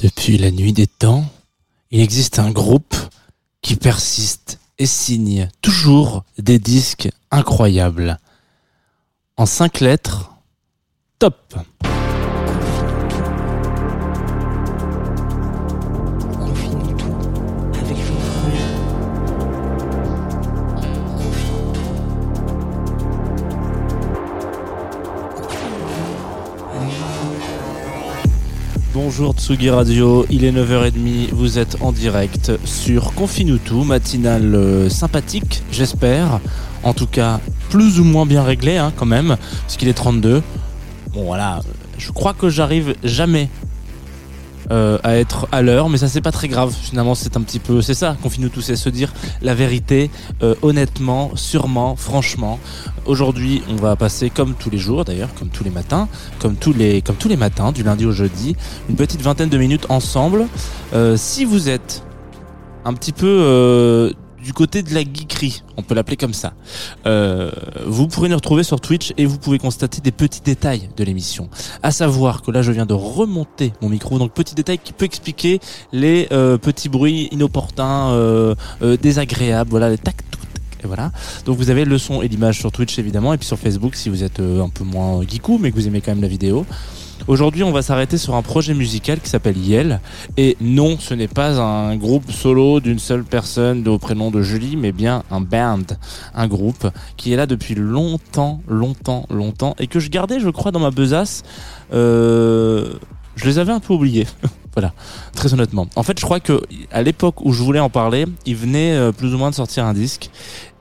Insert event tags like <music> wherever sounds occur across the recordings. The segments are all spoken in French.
Depuis la nuit des temps, il existe un groupe qui persiste et signe toujours des disques incroyables. En cinq lettres, top. Bonjour Tsugi Radio, il est 9h30, vous êtes en direct sur Confinutu, matinale euh, sympathique, j'espère. En tout cas, plus ou moins bien réglé hein, quand même, puisqu'il est 32. Bon voilà, je crois que j'arrive jamais euh, à être à l'heure, mais ça c'est pas très grave. Finalement, c'est un petit peu, c'est ça, Confinutu, c'est se dire la vérité, euh, honnêtement, sûrement, franchement. Aujourd'hui, on va passer comme tous les jours d'ailleurs, comme tous les matins, comme tous les, comme tous les matins, du lundi au jeudi, une petite vingtaine de minutes ensemble. Euh, si vous êtes un petit peu euh, du côté de la geekerie, on peut l'appeler comme ça, euh, vous pourrez nous retrouver sur Twitch et vous pouvez constater des petits détails de l'émission. À savoir que là, je viens de remonter mon micro, donc petit détail qui peut expliquer les euh, petits bruits inopportuns, euh, désagréables, voilà, les tac, tac, et voilà. Donc vous avez le son et l'image sur Twitch évidemment, et puis sur Facebook si vous êtes un peu moins geekou, mais que vous aimez quand même la vidéo. Aujourd'hui, on va s'arrêter sur un projet musical qui s'appelle Yel. Et non, ce n'est pas un groupe solo d'une seule personne au prénom de Julie, mais bien un band, un groupe qui est là depuis longtemps, longtemps, longtemps, et que je gardais, je crois, dans ma besace. Euh, je les avais un peu oubliés. <laughs> voilà, très honnêtement. En fait, je crois que à l'époque où je voulais en parler, ils venaient euh, plus ou moins de sortir un disque.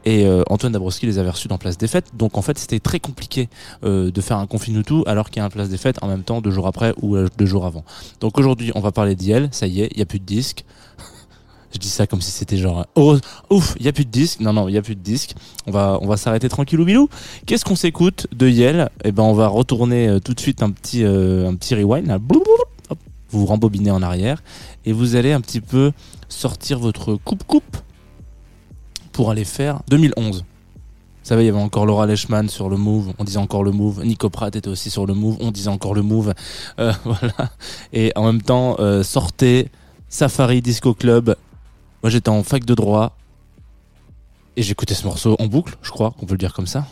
Et euh, Antoine Dabrowski les avait reçus dans Place des Fêtes. Donc en fait, c'était très compliqué euh, de faire un Confinutu alors qu'il y a un Place des Fêtes en même temps, deux jours après ou euh, deux jours avant. Donc aujourd'hui, on va parler d'Yel. Ça y est, il y a plus de disques. <laughs> Je dis ça comme si c'était genre oh, ouf, il y a plus de disques. Non non, il y a plus de disques. On va on va s'arrêter tranquillou bilou. Qu'est-ce qu'on s'écoute de Yel? Eh ben on va retourner tout de suite un petit un petit rewind là. Vous vous rembobinez en arrière et vous allez un petit peu sortir votre coupe coupe pour aller faire 2011. Vous savez, il y avait encore Laura Leishman sur le Move, on disait encore le Move. Nico Pratt était aussi sur le Move, on disait encore le Move. Euh, <laughs> voilà. Et en même temps, euh, sortait Safari Disco Club. Moi, j'étais en fac de droit et j'écoutais ce morceau en boucle, je crois qu'on peut le dire comme ça.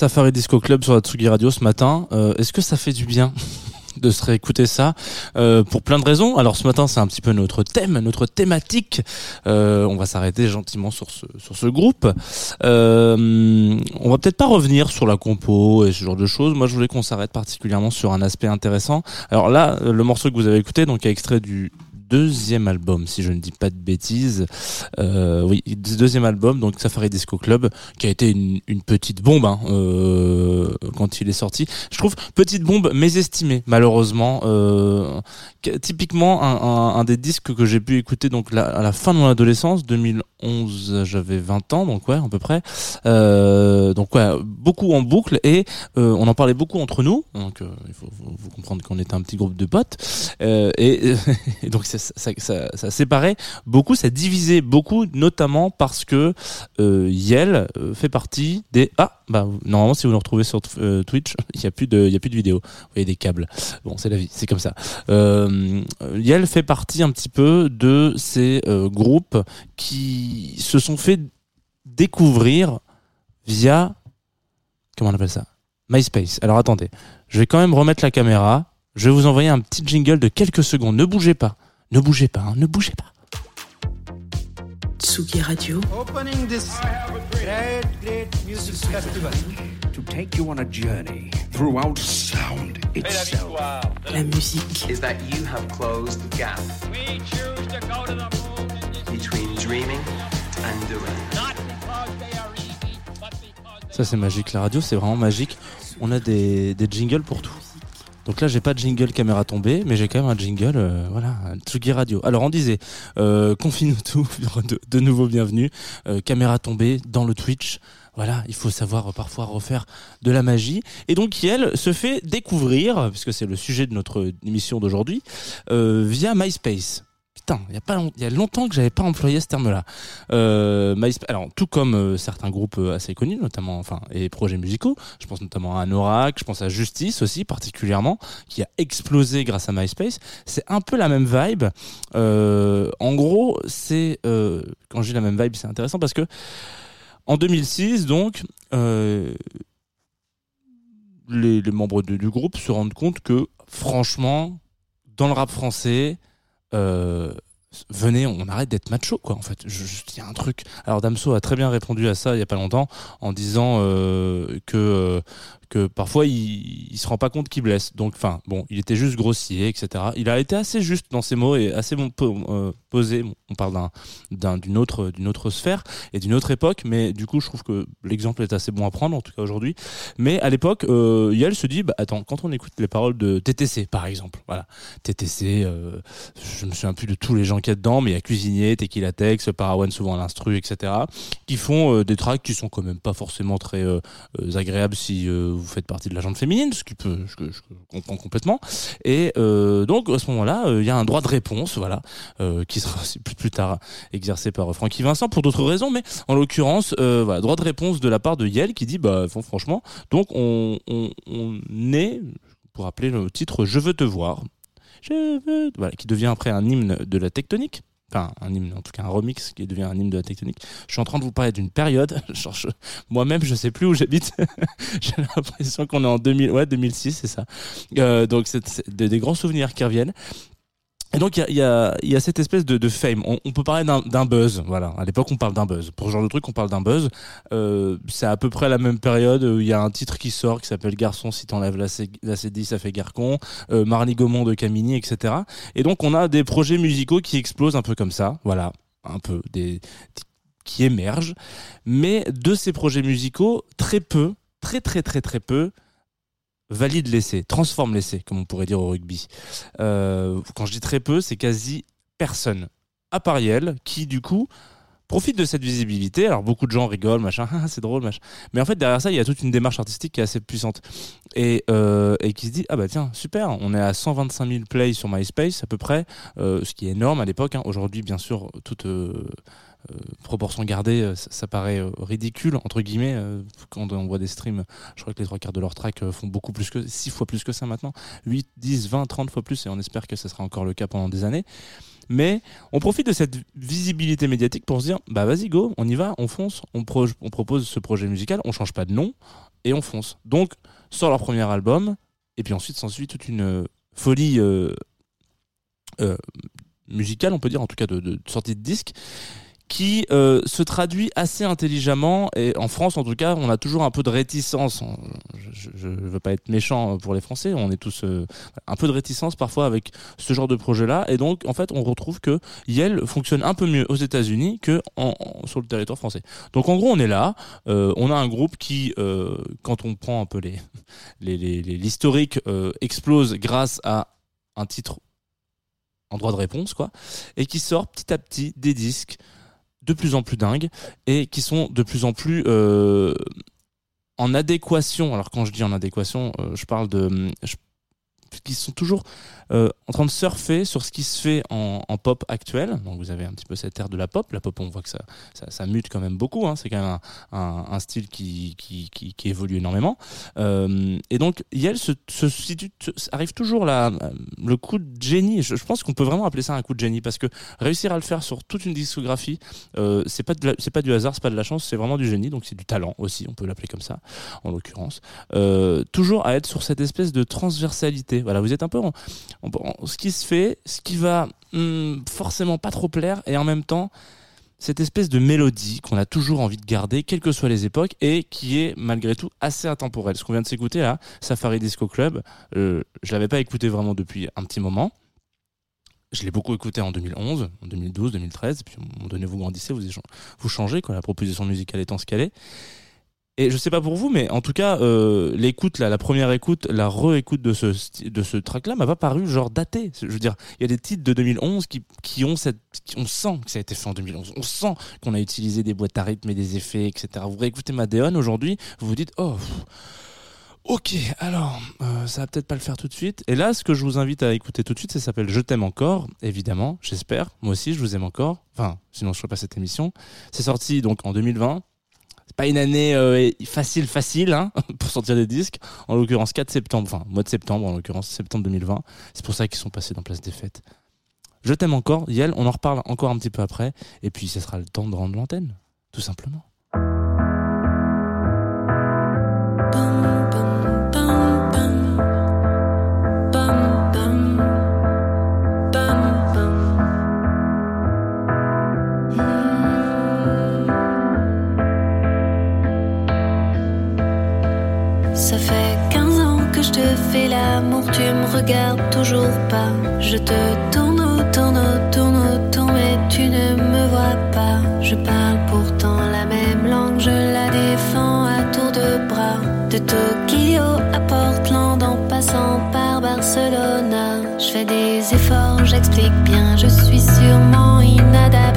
Safari Disco Club sur la Tsugi Radio ce matin. Euh, Est-ce que ça fait du bien <laughs> de se réécouter ça euh, pour plein de raisons? Alors ce matin c'est un petit peu notre thème, notre thématique. Euh, on va s'arrêter gentiment sur ce sur ce groupe. Euh, on va peut-être pas revenir sur la compo et ce genre de choses. Moi je voulais qu'on s'arrête particulièrement sur un aspect intéressant. Alors là le morceau que vous avez écouté donc est extrait du deuxième album si je ne dis pas de bêtises. Euh, oui deuxième album donc Safari Disco Club qui a été une, petite bombe hein, euh, quand il est sorti. Je trouve petite bombe mésestimée malheureusement. Euh, que- typiquement un, des disques que j'ai pu écouter donc à la fin de mon adolescence 2011 j'avais 20 ans donc ouais à peu près. Euh, donc ouais beaucoup en boucle et euh, on en parlait beaucoup entre nous donc euh, il faut, faut- faut comprendre qu'on était un petit groupe de potes. Et, <laughs> et donc ça, ça, séparait beaucoup ça divisait beaucoup notamment parce que euh, Yel euh, fait partie des ah bah normalement si vous nous retrouvez sur euh, Twitch <laughs> il y a plus de y a plus de vous voyez des câbles. Bon c'est la vie c'est comme ça. Yel fait partie un petit peu de ces groupes qui se sont fait découvrir via comment on appelle ça? MySpace. Alors attendez. Je vais quand même remettre la caméra. Je vais vous envoyer un petit jingle de quelques secondes. Ne bougez pas ne bougez pas hein, ne bougez pas Tsugi Radio, Opening this great, great music festival. to take you on a journey throughout sound itself. la musique, is that you have closed the gap between dreaming and doing. Ça c'est magique, la radio c'est vraiment magique. On a des, des jingles pour tout. Donc là j'ai pas de jingle caméra tombée, mais j'ai quand même un jingle, euh, voilà, un Tsugi Radio. Alors on disait, euh, confine-nous tout, <laughs> de, nouveau bienvenue, euh, caméra tombée dans le Twitch. Voilà, il faut savoir parfois refaire de la magie. Et donc elle se fait découvrir, puisque c'est le sujet de notre émission d'aujourd'hui, euh, via MySpace. Putain, il y a pas longtemps que j'avais pas employé ce terme-là. Euh, MySpace, alors tout comme euh, certains groupes euh, assez connus, notamment enfin et projets musicaux, je pense notamment à Anorak, je pense à Justice aussi particulièrement, qui a explosé grâce à MySpace. C'est un peu la même vibe. En gros, c'est quand dis la même vibe, c'est intéressant parce que en 2006, donc, les, membres du groupe se rendent compte que franchement, dans le rap français, euh, venez, on arrête d'être macho, quoi. En fait, il y a un truc. Alors Damso a très bien répondu à ça il y a pas longtemps en disant euh, que euh, que parfois il, il se rend pas compte qu'il blesse. Donc, enfin, bon, il était juste grossier, etc. Il a été assez juste dans ses mots et assez bon euh, posé. On parle d'un d'un- d'une autre d'une autre sphère et d'une autre époque, mais du coup, je trouve que l'exemple est assez bon à prendre, en tout cas aujourd'hui. Mais à l'époque, euh, Yael se dit, bah attends, quand on écoute les paroles de TTC, par exemple, voilà, TTC, euh, je me souviens plus de tous les gens qu'il y a dedans, mais il y a Cuisinier, Tequila Tex, Parawan souvent à l'instru, etc., qui font euh, des tracks qui sont quand même pas forcément très euh, agréables si vous faites partie de la gente féminine, ce qui peut, je, comprends complètement. Et euh, donc à ce moment-là, euh, il y a un droit de réponse, voilà, euh, qui sera plus, tard exercé par Francky Vincent pour d'autres raisons, mais en l'occurrence, voilà, droit de réponse de la part de Yel qui dit, bah fon- franchement, donc on, on, on est, pour rappeler le titre, Je veux te voir, je veux, voilà, qui devient après un hymne de la tectonique. Enfin, un hymne, en tout cas un remix qui devient un hymne de la tectonique. Je suis en train de vous parler d'une période. <laughs> Moi-même, je sais plus où j'habite. <laughs> J'ai l'impression qu'on est en 2000, ouais, 2006, c'est ça. Euh, donc, c'est c'est des, des grands souvenirs qui reviennent. Et donc, il y a, cette espèce de, fame. On, peut parler d'un buzz. Voilà. À l'époque, on parle d'un buzz. Pour ce genre de truc, on parle d'un buzz. Euh, c'est à peu près la même période où il y a un titre qui sort qui s'appelle Garçon, si t'enlèves la, CD, ça fait Garcon. Euh, Gaumont de Camini, etc. Et donc, on a des projets musicaux qui explosent un peu comme ça. Voilà. Un peu. Des, qui émergent. Mais de ces projets musicaux, très peu, très, très, très, très peu, valide l'essai, transforme l'essai, comme on pourrait dire au rugby. Euh, quand je dis très peu, c'est quasi personne, à part Yel, qui du coup profite de cette visibilité. Alors beaucoup de gens rigolent, machin, <laughs> c'est drôle, machin. Mais en fait derrière ça, il y a toute une démarche artistique qui est assez puissante et, euh, qui se dit ah bah tiens super, on est à 125 000 plays sur MySpace à peu près, euh, ce qui est énorme à l'époque. hein. Aujourd'hui bien sûr toute proportion gardée, euh, ça, paraît euh, ridicule entre guillemets euh, quand on voit des streams. Je crois que les trois quarts de leur track euh, font beaucoup plus que six fois plus que ça maintenant, 8, 10, 20, 30 fois plus, et on espère que ça sera encore le cas pendant des années. Mais on profite de cette visibilité médiatique pour se dire, bah vas-y go, on y va, on fonce, on, pro- on propose ce projet musical, on change pas de nom et on fonce. Donc sort leur premier album, et puis ensuite s'ensuit toute une euh, folie euh, euh, musicale, on peut dire, en tout cas de, de sortie de disque, qui euh, se traduit assez intelligemment. Et en France, en tout cas, on a toujours un peu de réticence. Je ne veux pas être méchant pour les Français, on est tous euh, un peu de réticence parfois avec ce genre de projet-là. Et donc, en fait, on retrouve que Yale fonctionne un peu mieux aux États-Unis que sur le territoire français. Donc, en gros, on est là. Euh, on a un groupe qui, euh, quand on prend un peu les les- les- les- l'historique, euh, explose grâce à un titre en droit de réponse, quoi, et qui sort petit à petit des disques de plus en plus dingues et qui sont de plus en plus euh, en adéquation. Alors quand je dis en adéquation, euh, je parle de je- qui sont toujours en train de surfer sur ce qui se fait en, en pop actuel. Donc vous avez un petit peu cette ère de la pop. La pop, on voit que ça, ça, ça mute quand même beaucoup. Hein. C'est quand même un, un, un style qui, qui, qui, évolue énormément. Euh, et donc Yale se, se situe, arrive toujours là, le coup de génie. Je, je pense qu'on peut vraiment appeler ça un coup de génie parce que réussir à le faire sur toute une discographie, euh, c'est pas c'est pas du hasard, c'est pas de la chance, c'est vraiment du génie. Donc c'est du talent aussi, on peut l'appeler comme ça, en l'occurrence. Euh, toujours à être sur cette espèce de transversalité. Voilà, vous êtes un peu en, ce qui se fait, ce qui va hum, forcément pas trop plaire, et en même temps cette espèce de mélodie qu'on a toujours envie de garder, quelles que soient les époques, et qui est malgré tout assez intemporelle. Ce qu'on vient de s'écouter là, Safari Disco Club, euh, je l'avais pas écouté vraiment depuis un petit moment. Je l'ai beaucoup écouté en 2011, en 2012, 2013, et puis à un moment donné vous grandissez, vous, vous changez, quoi, la proposition musicale étant ce qu'elle est. Et je sais pas pour vous, mais en tout cas, euh, l'écoute, la première écoute, la re-écoute de ce, de ce track-là m'a pas paru genre daté. Je veux dire, il y a des titres de 2011 qui, qui ont cette, on sent que ça a été fait en 2011. On sent qu'on a utilisé des boîtes à rythme et des effets, etc. Vous réécoutez Madeon aujourd'hui, vous vous dites, oh, ok, alors, euh, ça va peut-être pas le faire tout de suite. Et là, ce que je vous invite à écouter tout de suite, ça s'appelle Je t'aime encore, évidemment, j'espère. Moi aussi, je vous aime encore. Enfin, sinon je ferais pas cette émission. C'est sorti donc en 2020. C'est pas une année euh, facile, facile, hein, <laughs> pour sortir des disques. En l'occurrence, 4 septembre, enfin, mois de septembre, en l'occurrence, septembre 2020. C'est pour ça qu'ils sont passés dans Place des Fêtes. Je t'aime encore, Yel, on en reparle encore un petit peu après. Et puis, ce sera le temps de rendre l'antenne, tout simplement. Ça fait 15 ans que je te fais l'amour, tu me regardes toujours pas. Je te tourne autour, autour, autour, mais tu ne me vois pas. Je parle pourtant la même langue, je la défends à tour de bras. De Tokyo à Portland en passant par Barcelona. Je fais des efforts, j'explique bien, je suis sûrement inadapté.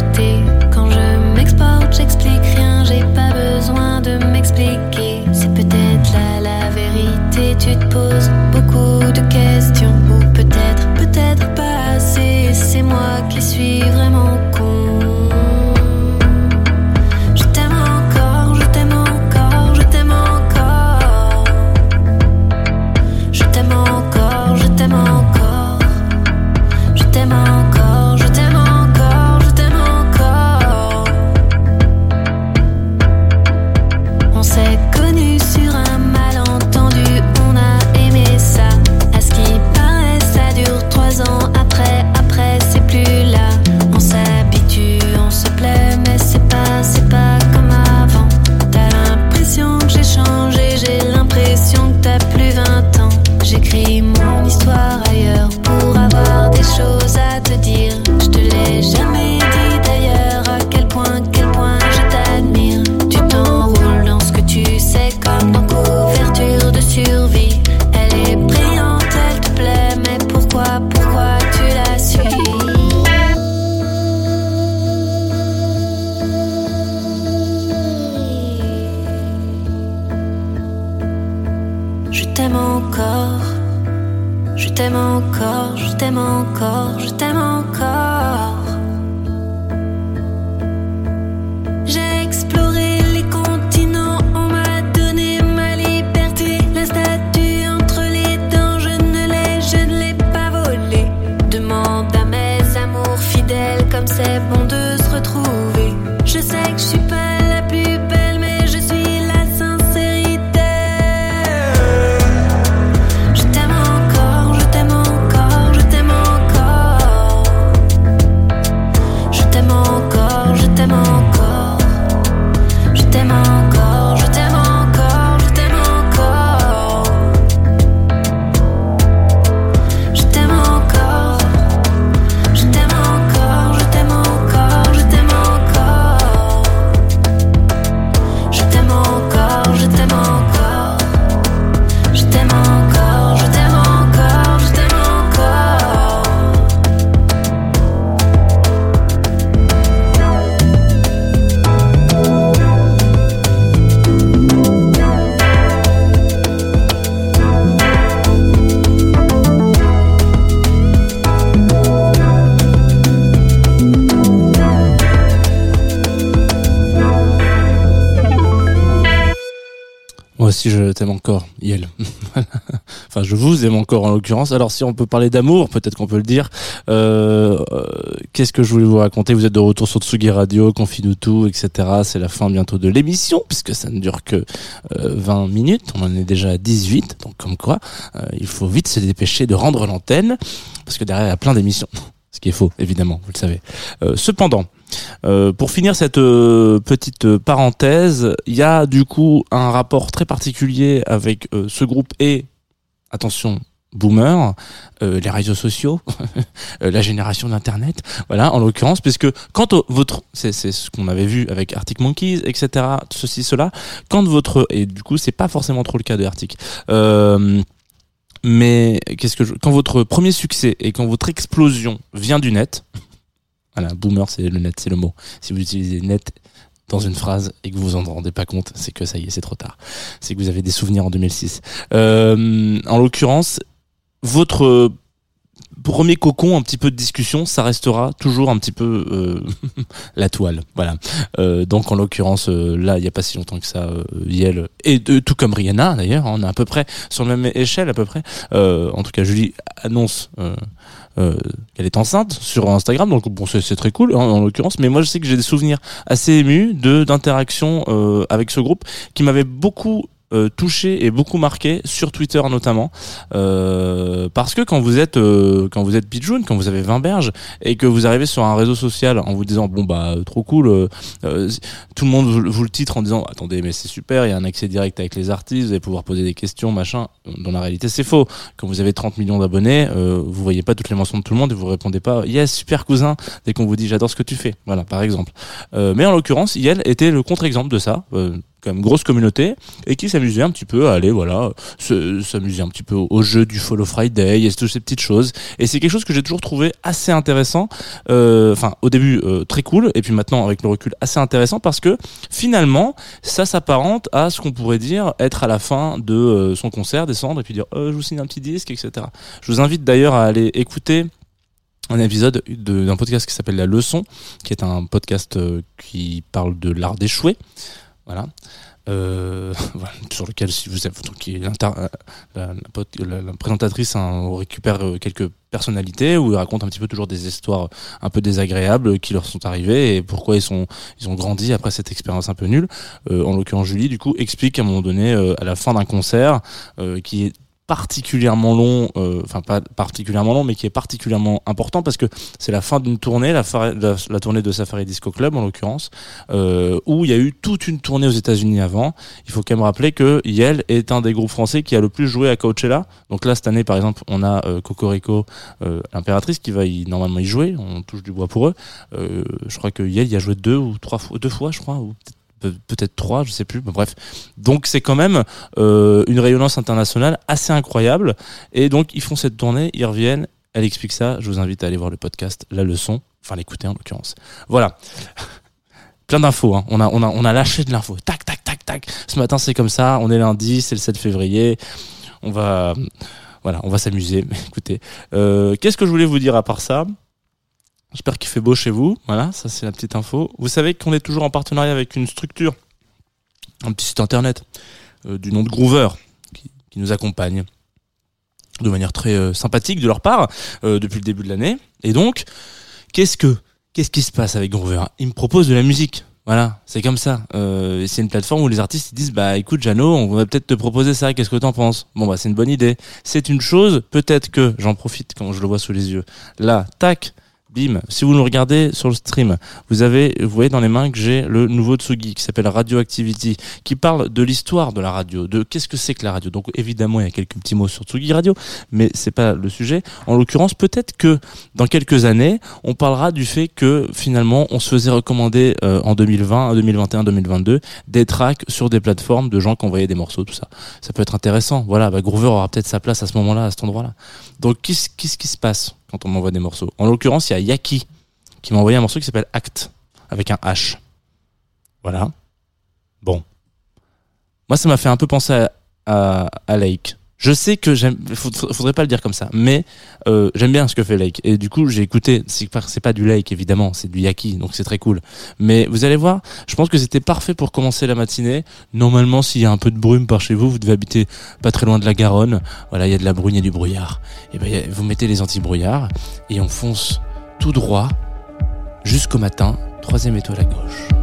comme c'est bon de Aussi, je t'aime encore, Yel. <laughs> enfin, je vous aime encore en l'occurrence. Alors, si on peut parler d'amour, peut-être qu'on peut le dire. Euh, euh, Qu'est-ce que je voulais vous raconter? Vous êtes de retour sur Tsugi Radio, Confine tout, etc. C'est la fin bientôt de l'émission, puisque ça ne dure que euh, 20 minutes. On en est déjà à 18, donc comme quoi, euh, il faut vite se dépêcher de rendre l'antenne, parce que derrière, il y a plein d'émissions. Ce qui est faux, évidemment, vous le savez. Euh, cependant, euh, pour finir cette euh, petite parenthèse, il y a du coup un rapport très particulier avec euh, ce groupe et, attention, boomer, euh, les réseaux sociaux, <laughs> euh, la génération d'internet, voilà, en l'occurrence, puisque quand votre, c'est ce qu'on avait vu avec Arctic Monkeys, etc., ceci, cela, quand votre, et du coup, c'est pas forcément trop le cas de Arctic, mais qu'est-ce que je, quand votre premier succès et quand votre explosion vient du net, <laughs> voilà, boomer, c'est le net, c'est le mot. Si vous utilisez net dans une phrase et que vous vous en rendez pas compte, c'est que ça y est, c'est trop tard. C'est que vous avez des souvenirs en 2006. Euh, en l'occurrence, votre premier cocon, un petit peu de discussion, ça restera toujours un petit peu euh, <laughs> la toile. Voilà. Euh, donc en l'occurrence, euh, là, il n'y a pas si longtemps que ça, euh, Yel, et tout comme Rihanna d'ailleurs, hein, on est à peu près sur la même échelle à peu près. Euh, en tout cas, Julie annonce euh, qu'elle est enceinte sur Instagram, donc bon, c'est très cool hein, en l'occurrence. Mais moi, je sais que j'ai des souvenirs assez émus de d'interactions avec ce groupe qui m'avait beaucoup euh, touché et beaucoup marqué sur Twitter notamment. Euh, parce que quand vous êtes euh, quand vous êtes Pigeon, quand vous avez 20 berges et que vous arrivez sur un réseau social en vous disant bon bah trop cool euh, euh, tout le monde vous, le titre en disant attendez mais c'est super il y a un accès direct avec les artistes vous allez pouvoir poser des questions machin. Dans la réalité c'est faux. Quand vous avez 30 millions d'abonnés euh, vous voyez pas toutes les mentions de tout le monde et vous répondez pas yes super cousin dès qu'on vous dit j'adore ce que tu fais. Voilà par exemple. Euh, mais en l'occurrence Yel était le contre-exemple de ça même grosse communauté et qui s'amusait un petit peu à aller voilà se- s'amuser un petit peu au, jeu du Follow Friday et toutes ces petites choses et c'est quelque chose que j'ai toujours trouvé assez intéressant euh, enfin au début euh, très cool et puis maintenant avec le recul assez intéressant parce que finalement ça s'apparente à ce qu'on pourrait dire être à la fin de euh, son concert descendre et puis dire euh, je vous signe un petit disque etc je vous invite d'ailleurs à aller écouter un épisode de- d'un podcast qui s'appelle La Leçon, qui est un podcast euh, qui parle de l'art d'échouer. Voilà. Euh, <laughs> sur lequel si vous êtes donc, euh, la, la la- la présentatrice hein, récupère euh, quelques personnalités où il raconte un petit peu toujours des histoires un peu désagréables qui leur sont arrivées et pourquoi ils sont ils ont grandi après cette expérience un peu nulle Euh, en l'occurrence Julie du coup explique à un moment donné euh, à la fin d'un concert euh, qui est particulièrement long, euh, enfin pas particulièrement long, mais qui est particulièrement important parce que c'est la fin d'une tournée, la, la, tournée de Safari Disco Club en l'occurrence, euh, où il y a eu toute une tournée aux États-Unis avant. Il faut quand même rappeler que Yel est un des groupes français qui a le plus joué à Coachella. Donc là cette année par exemple, on a euh, Cocorico, euh, l'impératrice qui va y, normalement y jouer. On touche du bois pour eux. Euh, je crois que Yel y a joué deux ou trois fois, deux fois je crois, ou peut-être peut- peut-être trois, je sais plus. Mais bref, donc c'est quand même euh, une rayonnance internationale assez incroyable. Et donc ils font cette tournée, ils reviennent. Elle explique ça. Je vous invite à aller voir le podcast, la leçon, enfin l'écouter en l'occurrence. Voilà. <laughs> Plein d'infos. Hein. On a on a on a lâché de l'info. Tac tac tac tac. Ce matin c'est comme ça. On est lundi, c'est le 7 février. On va voilà, on va s'amuser. <laughs> Écoutez, euh, qu'est-ce que je voulais vous dire à part ça? J'espère qu'il fait beau chez vous. Voilà, ça c'est la petite info. Vous savez qu'on est toujours en partenariat avec une structure, un petit site internet euh, du nom de Groover qui, qui nous accompagne de manière très euh, sympathique de leur part euh, depuis le début de l'année. Et donc, qu'est-ce que qu'est-ce qui se passe avec Groover? Ils me proposent de la musique. Voilà, c'est comme ça. Euh, c'est une plateforme où les artistes ils disent bah écoute Jano, on va peut-être te proposer ça. Qu'est-ce que t'en penses? Bon bah c'est une bonne idée. C'est une chose. Peut-être que j'en profite quand je le vois sous les yeux. Là, tac, Bim. Si vous nous regardez sur le stream, vous avez, vous voyez dans les mains que j'ai le nouveau Tsugi qui s'appelle Radioactivity, qui parle de l'histoire de la radio, de qu'est-ce que c'est que la radio. Donc évidemment, il y a quelques petits mots sur Tsugi Radio, mais c'est pas le sujet. En l'occurrence, peut-être que dans quelques années, on parlera du fait que finalement, on se faisait recommander euh, en 2020, en 2021, 2022 des tracks sur des plateformes de gens qui envoyaient des morceaux, tout ça. Ça peut être intéressant. Voilà, bah, Groover aura peut-être sa place à ce moment-là, à cet endroit-là. Donc qu'est-ce qui se passe? Quand on m'envoie des morceaux En l'occurrence, il y a Yaki qui m'a envoyé un morceau qui s'appelle Act avec un H. Voilà. Bon. Moi, ça m'a fait un peu penser à, à, à Lake. Je sais que j'aime, faudrait pas le dire comme ça, mais euh, j'aime bien ce que fait Lake. Et du coup, j'ai écouté. C'est pas, du Lake évidemment, c'est du Yaki, donc c'est très cool. Mais vous allez voir, je pense que c'était parfait pour commencer la matinée. Normalement, s'il y a un peu de brume par chez vous, vous devez habiter pas très loin de la Garonne. Voilà, il y a de la bruine et du brouillard. Et ben, y a- vous mettez les anti-brouillards et on fonce tout droit jusqu'au matin. Troisième étoile à gauche.